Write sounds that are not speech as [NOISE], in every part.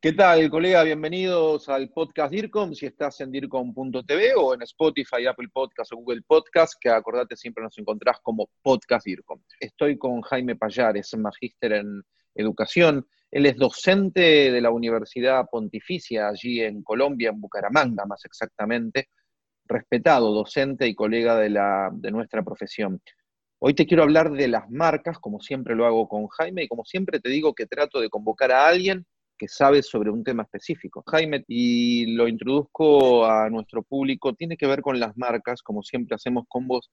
¿Qué tal, colega? Bienvenidos al podcast DIRCOM, si estás en DIRCOM.tv o en Spotify, Apple Podcast o Google Podcast, que acordate siempre nos encontrás como Podcast DIRCOM. Estoy con Jaime Payares, magíster en educación. Él es docente de la Universidad Pontificia allí en Colombia, en Bucaramanga más exactamente, respetado docente y colega de nuestra profesión. Hoy te quiero hablar de las marcas, como siempre lo hago con Jaime, y como siempre te digo que trato de convocar a alguien que sabe sobre un tema específico. Jaime, y lo introduzco a nuestro público, tiene que ver con las marcas, como siempre hacemos con vos.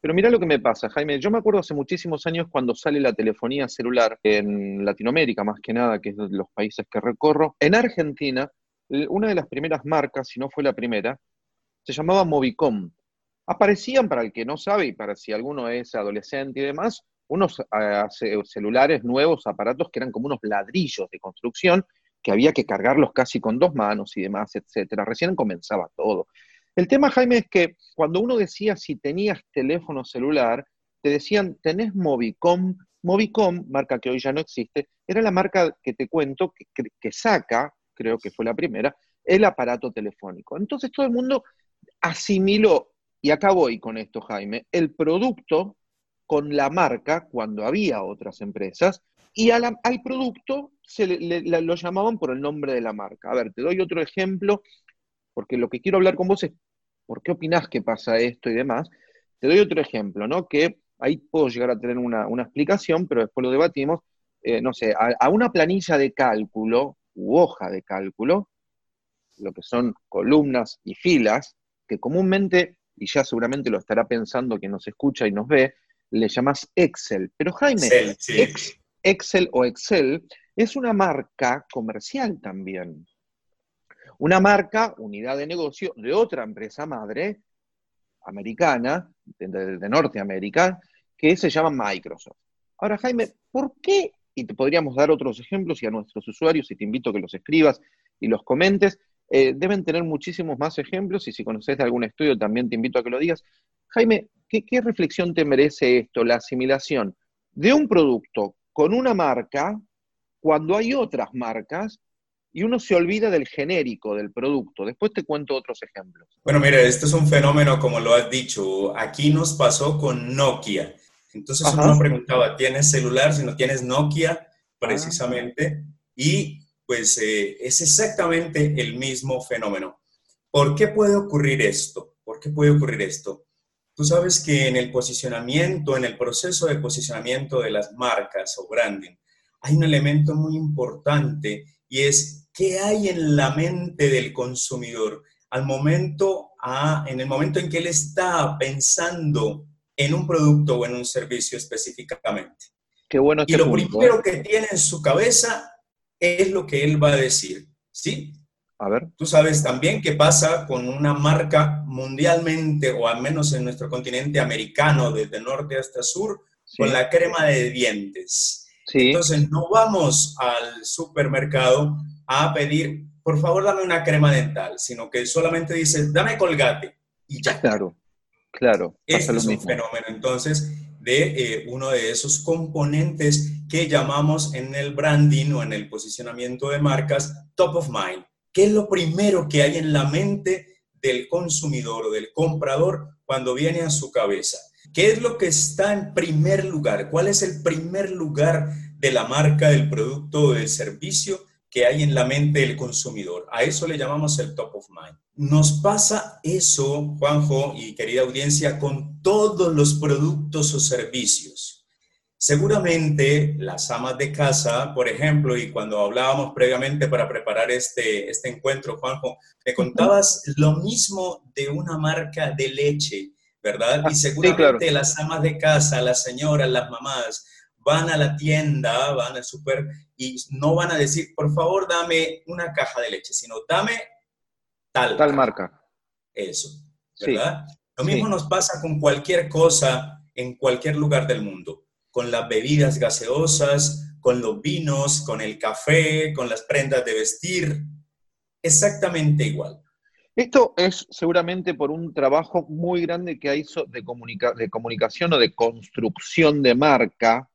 Pero mira lo que me pasa, Jaime. Yo me acuerdo hace muchísimos años cuando sale la telefonía celular en Latinoamérica, más que nada, que es de los países que recorro. En Argentina, una de las primeras marcas, si no fue la primera, se llamaba Movicom. Aparecían, para el que no sabe y para si alguno es adolescente y demás, unos eh, celulares nuevos, aparatos que eran como unos ladrillos de construcción, que había que cargarlos casi con dos manos y demás, etcétera. Recién comenzaba todo. El tema, Jaime, es que cuando uno decía si tenías teléfono celular, te decían, tenés Movicom. Movicom, marca que hoy ya no existe, era la marca que te cuento que, que saca, creo que fue la primera, el aparato telefónico. Entonces todo el mundo asimiló, y acá voy con esto, Jaime, el producto con la marca cuando había otras empresas y al producto se lo llamaban por el nombre de la marca. A ver, te doy otro ejemplo, porque lo que quiero hablar con vos es por qué opinás que pasa esto y demás. Te doy otro ejemplo, ¿no? Que ahí puedo llegar a tener una, explicación, pero después lo debatimos. Eh, no sé, a, una planilla de cálculo u hoja de cálculo, lo que son columnas y filas, que comúnmente, y ya seguramente lo estará pensando quien nos escucha y nos ve, le llamas Excel. Pero Jaime, Excel o Excel es una marca comercial también. Una marca, unidad de negocio de otra empresa madre americana, de, Norteamérica, que se llama Microsoft. Ahora, Jaime, ¿por qué? Y te podríamos dar otros ejemplos y a nuestros usuarios, y te invito a que los escribas y los comentes, eh, deben tener muchísimos más ejemplos, y si conoces de algún estudio también te invito a que lo digas. Jaime, ¿Qué, reflexión te merece esto, la asimilación de un producto con una marca cuando hay otras marcas y uno se olvida del genérico del producto? Después te cuento otros ejemplos. Bueno, mire, este es un fenómeno, como lo has dicho, aquí nos pasó con Nokia. Entonces uno preguntaba, ¿tienes celular si no tienes Nokia? Precisamente. Y pues eh, es exactamente el mismo fenómeno. ¿Por qué puede ocurrir esto? ¿Por qué puede ocurrir esto? Tú sabes que en el posicionamiento, en el proceso de posicionamiento de las marcas o branding, hay un elemento muy importante y es qué hay en la mente del consumidor al momento, a, en el momento en que él está pensando en un producto o en un servicio específicamente. Qué bueno. y lo primero ¿eh? que tiene en su cabeza es lo que él va a decir, ¿sí? A ver. Tú sabes también qué pasa con una marca mundialmente, o al menos en nuestro continente americano, desde norte hasta sur, con la crema de dientes. Sí. Entonces, no vamos al supermercado a pedir, por favor, dame una crema dental, sino que solamente dice, dame colgate y ya. Claro, claro. Este es un fenómeno, entonces, de eh, uno de esos componentes que llamamos en el branding o en el posicionamiento de marcas top of mind. ¿Qué es lo primero que hay en la mente del consumidor o del comprador cuando viene a su cabeza? ¿Qué es lo que está en primer lugar? ¿Cuál es el primer lugar de la marca, del producto o del servicio que hay en la mente del consumidor? A eso le llamamos el top of mind. Nos pasa eso, Juanjo y querida audiencia, con todos los productos o servicios. Seguramente las amas de casa, por ejemplo, y cuando hablábamos previamente para preparar este, este encuentro, Juanjo, me contabas lo mismo de una marca de leche, ¿verdad? Y seguramente las amas de casa, las señoras, las mamás, van a la tienda, van al súper y no van a decir, por favor, dame una caja de leche, sino dame tal. Tal marca. Eso, ¿verdad? Lo mismo nos pasa con cualquier cosa en cualquier lugar del mundo con las bebidas gaseosas, con los vinos, con el café, con las prendas de vestir, exactamente igual. Esto es seguramente por un trabajo muy grande que hizo de, de comunicación o de construcción de marca,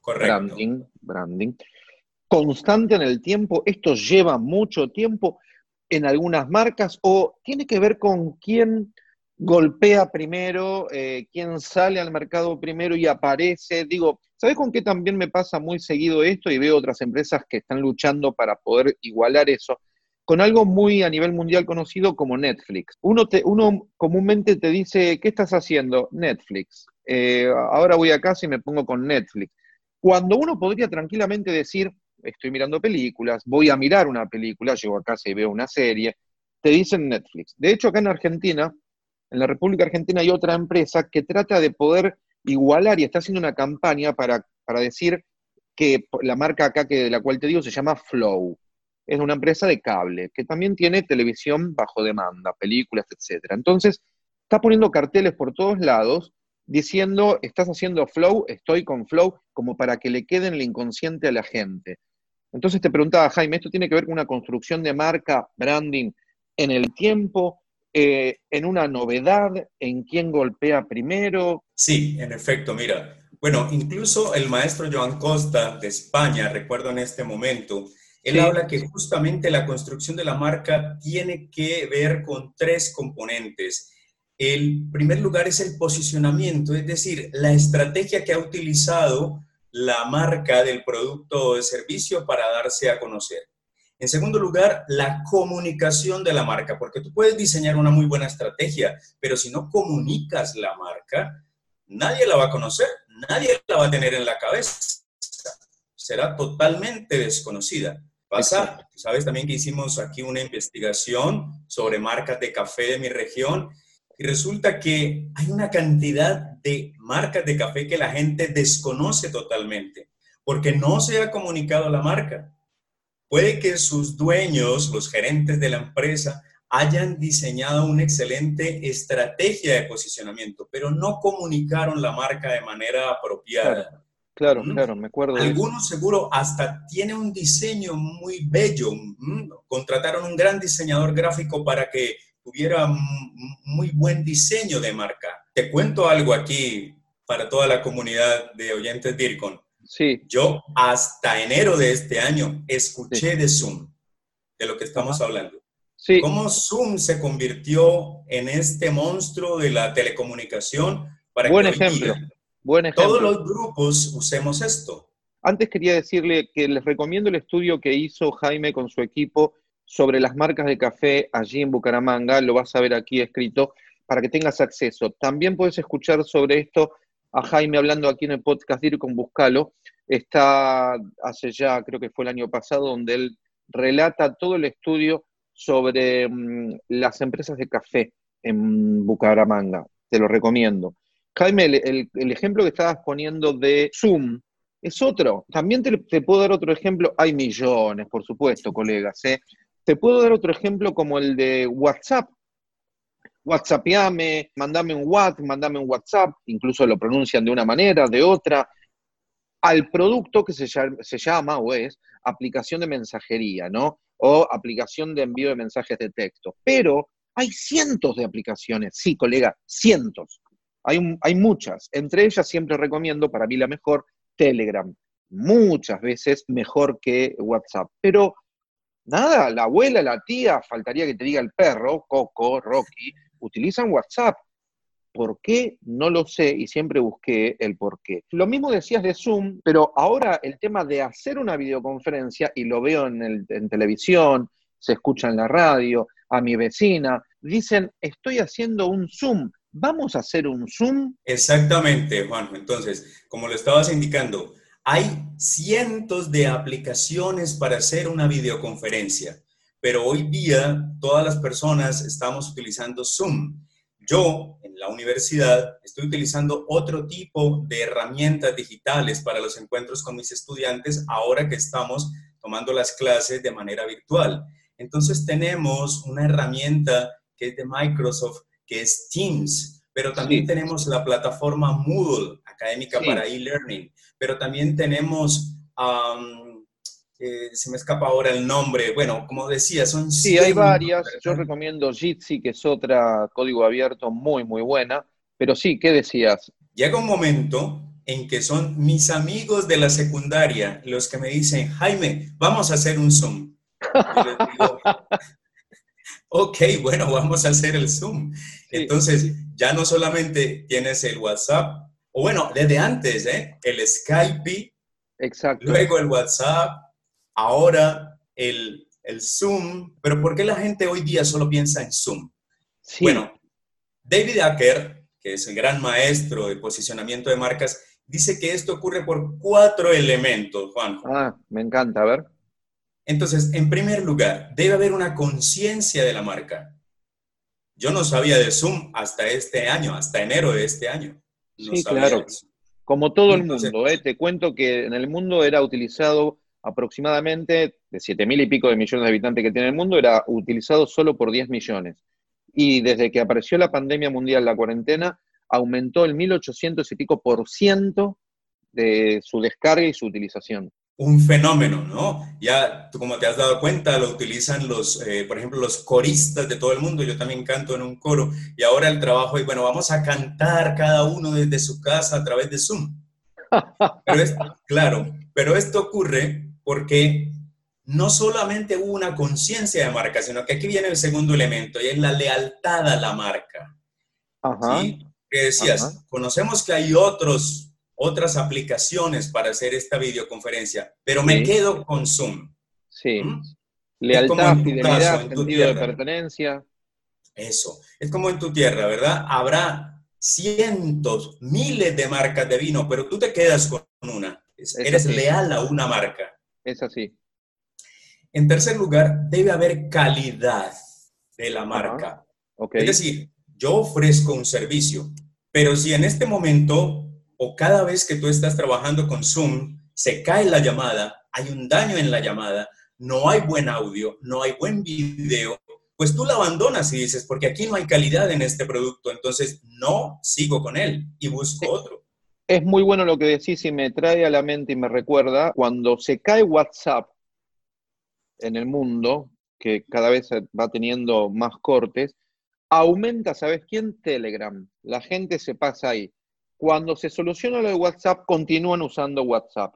Correcto. branding, branding, constante en el tiempo? ¿Esto lleva mucho tiempo en algunas marcas? ¿O tiene que ver con quién golpea primero, eh, quién sale al mercado primero y aparece? Digo, ¿sabes con qué también me pasa muy seguido esto? Y veo otras empresas que están luchando para poder igualar eso con algo muy a nivel mundial conocido como Netflix. Uno, te, uno comúnmente te dice, ¿qué estás haciendo? Netflix. Eh, ahora voy a casa y me pongo con Netflix. Cuando uno podría tranquilamente decir, estoy mirando películas, voy a mirar una película, llego a casa y veo una serie, te dicen Netflix. De hecho, acá en Argentina, en la República Argentina hay otra empresa que trata de poder igualar y está haciendo una campaña para, para decir que la marca acá que, de la cual te digo se llama Flow es una empresa de cable que también tiene televisión bajo demanda, películas, etc. Entonces, está poniendo carteles por todos lados diciendo, estás haciendo flow, estoy con flow, como para que le quede en el inconsciente a la gente. Entonces te preguntaba, Jaime, ¿esto tiene que ver con una construcción de marca, branding, en el tiempo, eh, en una novedad, en quién golpea primero? Sí, en efecto, mira. Bueno, incluso el maestro Joan Costa de España, recuerdo en este momento, él habla que justamente la construcción de la marca tiene que ver con tres componentes. El primer lugar es el posicionamiento, es decir, la estrategia que ha utilizado la marca del producto o de servicio para darse a conocer. En segundo lugar, la comunicación de la marca, porque tú puedes diseñar una muy buena estrategia, pero si no comunicas la marca, nadie la va a conocer, nadie la va a tener en la cabeza, será totalmente desconocida. Pasa, sabes también que hicimos aquí una investigación sobre marcas de café de mi región y resulta que hay una cantidad de marcas de café que la gente desconoce totalmente porque no se ha comunicado la marca. Puede que sus dueños, los gerentes de la empresa, hayan diseñado una excelente estrategia de posicionamiento, pero no comunicaron la marca de manera apropiada. Claro, claro, me acuerdo. Algunos seguro hasta tiene un diseño muy bello. Contrataron un gran diseñador gráfico para que tuviera muy buen diseño de marca. Te cuento algo aquí para toda la comunidad de oyentes DIRCON. Sí. Yo hasta enero de este año escuché de Zoom, de lo que estamos hablando. Sí. Cómo Zoom se convirtió en este monstruo de la telecomunicación para Buen ejemplo. Todos los grupos usemos esto. Antes quería decirle que les recomiendo el estudio que hizo Jaime con su equipo sobre las marcas de café allí en Bucaramanga, lo vas a ver aquí escrito, para que tengas acceso. También puedes escuchar sobre esto a Jaime hablando aquí en el podcast Ir con Buscalo. Está hace ya, creo que fue el año pasado, donde él relata todo el estudio sobre mm, las empresas de café en Bucaramanga. Te lo recomiendo. Jaime, el, ejemplo que estabas poniendo de Zoom es otro. También te, puedo dar otro ejemplo. Hay millones, por supuesto, colegas. ¿eh? Te puedo dar otro ejemplo como el de WhatsApp. WhatsAppame, mandame un WhatsApp, mandame un WhatsApp, incluso lo pronuncian de una manera, de otra, al producto que se llama, o es aplicación de mensajería, ¿no? O aplicación de envío de mensajes de texto. Pero hay cientos de aplicaciones, sí, colega, cientos. Hay, muchas. Entre ellas siempre recomiendo, para mí la mejor, Telegram. Muchas veces mejor que WhatsApp. Pero nada, la abuela, la tía, faltaría que te diga el perro, Coco, Rocky, utilizan WhatsApp. ¿Por qué? No lo sé y siempre busqué el por qué. Lo mismo decías de Zoom, pero ahora el tema de hacer una videoconferencia, y lo veo en, en televisión, se escucha en la radio, a mi vecina, dicen, estoy haciendo un Zoom. ¿Vamos a hacer un Zoom? Exactamente, Juanjo. Entonces, como lo estabas indicando, hay cientos de aplicaciones para hacer una videoconferencia, pero hoy día todas las personas estamos utilizando Zoom. Yo, en la universidad, estoy utilizando otro tipo de herramientas digitales para los encuentros con mis estudiantes ahora que estamos tomando las clases de manera virtual. Entonces tenemos una herramienta que es de Microsoft que es Teams, pero también tenemos la plataforma Moodle, académica para e-learning, pero también tenemos, eh, se me escapa ahora el nombre, bueno, como decía, son... Sí, hay varias, yo recomiendo Jitsi, que es otra código abierto muy, muy buena, pero sí, ¿qué decías? Llega un momento en que son mis amigos de la secundaria los que me dicen, Jaime, vamos a hacer un Zoom. Y les digo, [LAUGHS] ok, bueno, vamos a hacer el Zoom. Entonces, ya no solamente tienes el WhatsApp, o bueno, desde antes, ¿eh? el Skype, Exacto. luego el WhatsApp, ahora el, el Zoom. Pero ¿por qué la gente hoy día solo piensa en Zoom? Sí. Bueno, David Acker, que es el gran maestro de posicionamiento de marcas, dice que esto ocurre por cuatro elementos, Juan. Ah, me encanta, a ver. Entonces, en primer lugar, debe haber una conciencia de la marca. Yo no sabía de Zoom hasta este año, hasta enero de este año. No Sí, sabía claro. eso. Como todo el mundo, ¿eh? te cuento que en el mundo era utilizado aproximadamente, de 7 mil y pico de millones de habitantes que tiene el mundo, era utilizado solo por 10 millones. Y desde que apareció la pandemia mundial, la cuarentena, aumentó el 1800 y pico por ciento de su descarga y su utilización. un fenómeno, ¿no? Ya, tú como te has dado cuenta, lo utilizan los, eh, por ejemplo, los coristas de todo el mundo. Yo también canto en un coro. Y ahora el trabajo es, bueno, vamos a cantar cada uno desde su casa a través de Zoom. [LAUGHS] Pero es, claro, pero esto ocurre porque no solamente hubo una conciencia de marca, sino que aquí viene el segundo elemento y es la lealtad a la marca. Ajá. ¿sí? Que decías, Ajá. conocemos que hay otros, otras aplicaciones para hacer esta videoconferencia, pero me Sí. quedo con Zoom. Sí. ¿Mm? Lealtad, fidelidad, caso, sentido de pertenencia. Eso. Es como en tu tierra, ¿verdad? Habrá cientos, miles de marcas de vino, pero tú te quedas con una. Es- Es Eres leal a una marca. Es así. En tercer lugar, debe haber calidad de la marca. Ok. Es decir, yo ofrezco un servicio, pero si en este momento o cada vez que tú estás trabajando con Zoom se cae la llamada, hay un daño en la llamada, no hay buen audio, no hay buen video, pues tú la abandonas y dices, porque aquí no hay calidad en este producto, entonces no sigo con él y busco otro. Es muy bueno lo que decís y me trae a la mente y me recuerda cuando se cae WhatsApp en el mundo, que cada vez va teniendo más cortes, aumenta, ¿sabes quién? Telegram. La gente se pasa ahí. Cuando se soluciona lo de WhatsApp, continúan usando WhatsApp,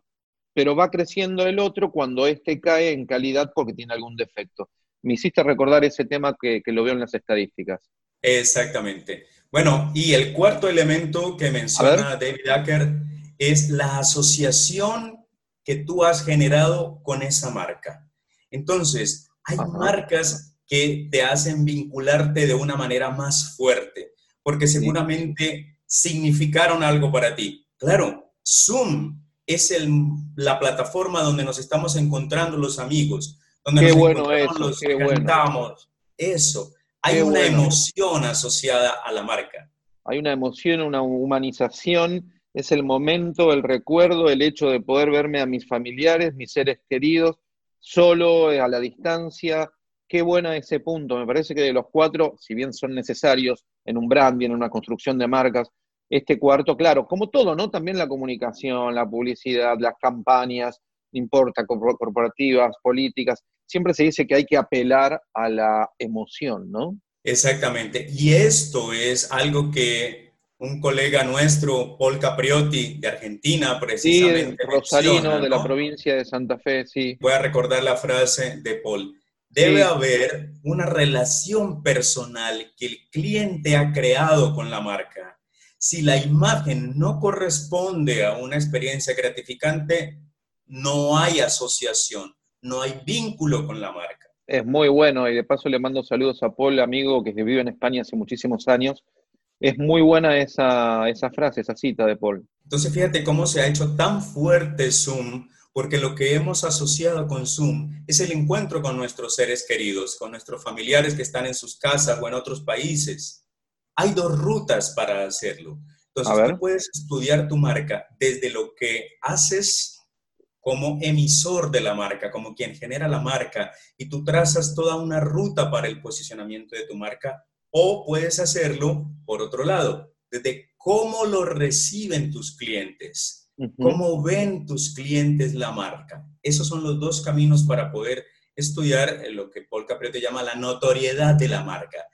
pero va creciendo el otro cuando este cae en calidad porque tiene algún defecto. Me hiciste recordar ese tema que, que lo veo en las estadísticas. Exactamente. Bueno, y el cuarto elemento que menciona David Acker es la asociación que tú has generado con esa marca. Entonces, hay Ajá. marcas que te hacen vincularte de una manera más fuerte, porque Sí. seguramente significaron algo para ti. Claro, Zoom es el- la plataforma donde nos estamos encontrando los amigos, donde Qué nos bueno encontramos eso, los qué bueno. Eso. Hay Qué una bueno. emoción asociada a la marca. hay una emoción, una humanización, es el momento, el recuerdo, el hecho de poder verme a mis familiares, mis seres queridos, solo, eh, a la distancia. Qué bueno ese punto. Me parece que de los cuatro, si bien son necesarios en un branding, en una construcción de marcas, este cuarto, claro, como todo, ¿no? También la comunicación, la publicidad, las campañas, no importa, corpor- corporativas, políticas, siempre se dice que hay que apelar a la emoción, ¿no? Exactamente. Y esto es algo que un colega nuestro, Paul Capriotti, de Argentina, Sí, precisamente. Rosarino, menciona, de la provincia de Santa Fe, sí. Voy a recordar la frase de Paul. Debe Sí. haber una relación personal que el cliente ha creado con la marca. Si la imagen no corresponde a una experiencia gratificante, no hay asociación, no hay vínculo con la marca. Es muy bueno y de paso le mando saludos a Paul, amigo que vive en España hace muchísimos años. Es muy buena esa, esa frase, esa cita de Paul. Entonces, fíjate cómo se ha hecho tan fuerte Zoom, porque lo que hemos asociado con Zoom es el encuentro con nuestros seres queridos, con nuestros familiares que están en sus casas o en otros países. Hay dos rutas para hacerlo. Entonces, tú puedes estudiar tu marca desde lo que haces como emisor de la marca, como quien genera la marca, y tú trazas toda una ruta para el posicionamiento de tu marca, o puedes hacerlo por otro lado, desde cómo lo reciben tus clientes, Ujú. cómo ven tus clientes la marca. Esos son los dos caminos para poder estudiar lo que Paul Capriotti llama la notoriedad de la marca.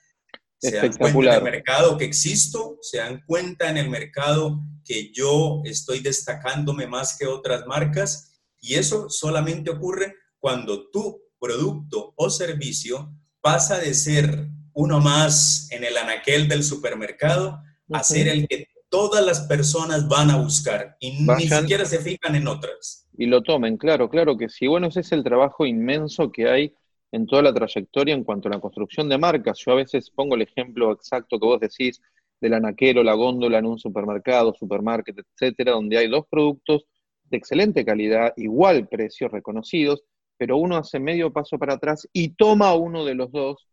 se dan cuenta en el mercado que existo, se dan cuenta en el mercado que yo estoy destacándome más que otras marcas y eso solamente ocurre cuando tu producto o servicio pasa de ser uno más en el anaquel del supermercado a ser el que todas las personas van a buscar y ni siquiera se fijan en otras. Y lo tomen, claro, claro que sí. Bueno, ese es el trabajo inmenso que hay en toda la trayectoria en cuanto a la construcción de marcas. Yo a veces pongo el ejemplo exacto que vos decís del anaquero, la góndola en un supermercado, supermarket, etcétera, donde hay dos productos de excelente calidad, igual precio, reconocidos, pero uno hace medio paso para atrás y toma uno de los dos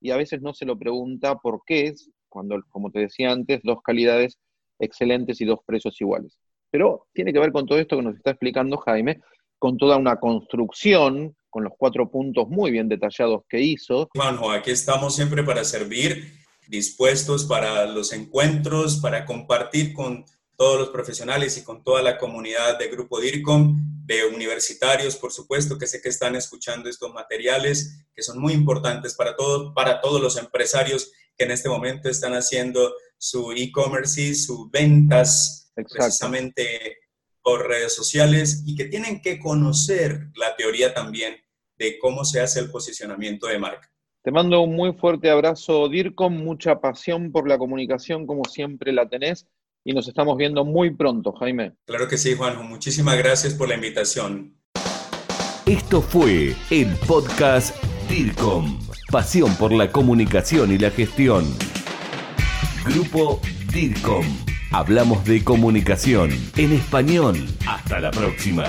y a veces no se lo pregunta por qué es, cuando, como te decía antes, dos calidades excelentes y dos precios iguales. Pero tiene que ver con todo esto que nos está explicando Jaime, con toda una construcción, con los cuatro puntos muy bien detallados que hizo. Juanjo, aquí estamos siempre para servir, dispuestos para los encuentros, para compartir con todos los profesionales y con toda la comunidad de Grupo DIRCOM, de universitarios, por supuesto, que sé que están escuchando estos materiales, que son muy importantes para todos, para todos los empresarios que en este momento están haciendo su e-commerce y sus ventas precisamente por redes sociales y que tienen que conocer la teoría también de cómo se hace el posicionamiento de marca. Te mando un muy fuerte abrazo, DIRCOM, mucha pasión por la comunicación como siempre la tenés y nos estamos viendo muy pronto, Jaime. Claro que sí, Juanjo. Muchísimas gracias por la invitación. Esto fue el podcast DIRCOM, pasión por la comunicación y la gestión. Grupo DIRCOM. Hablamos de comunicación en español. Hasta la próxima.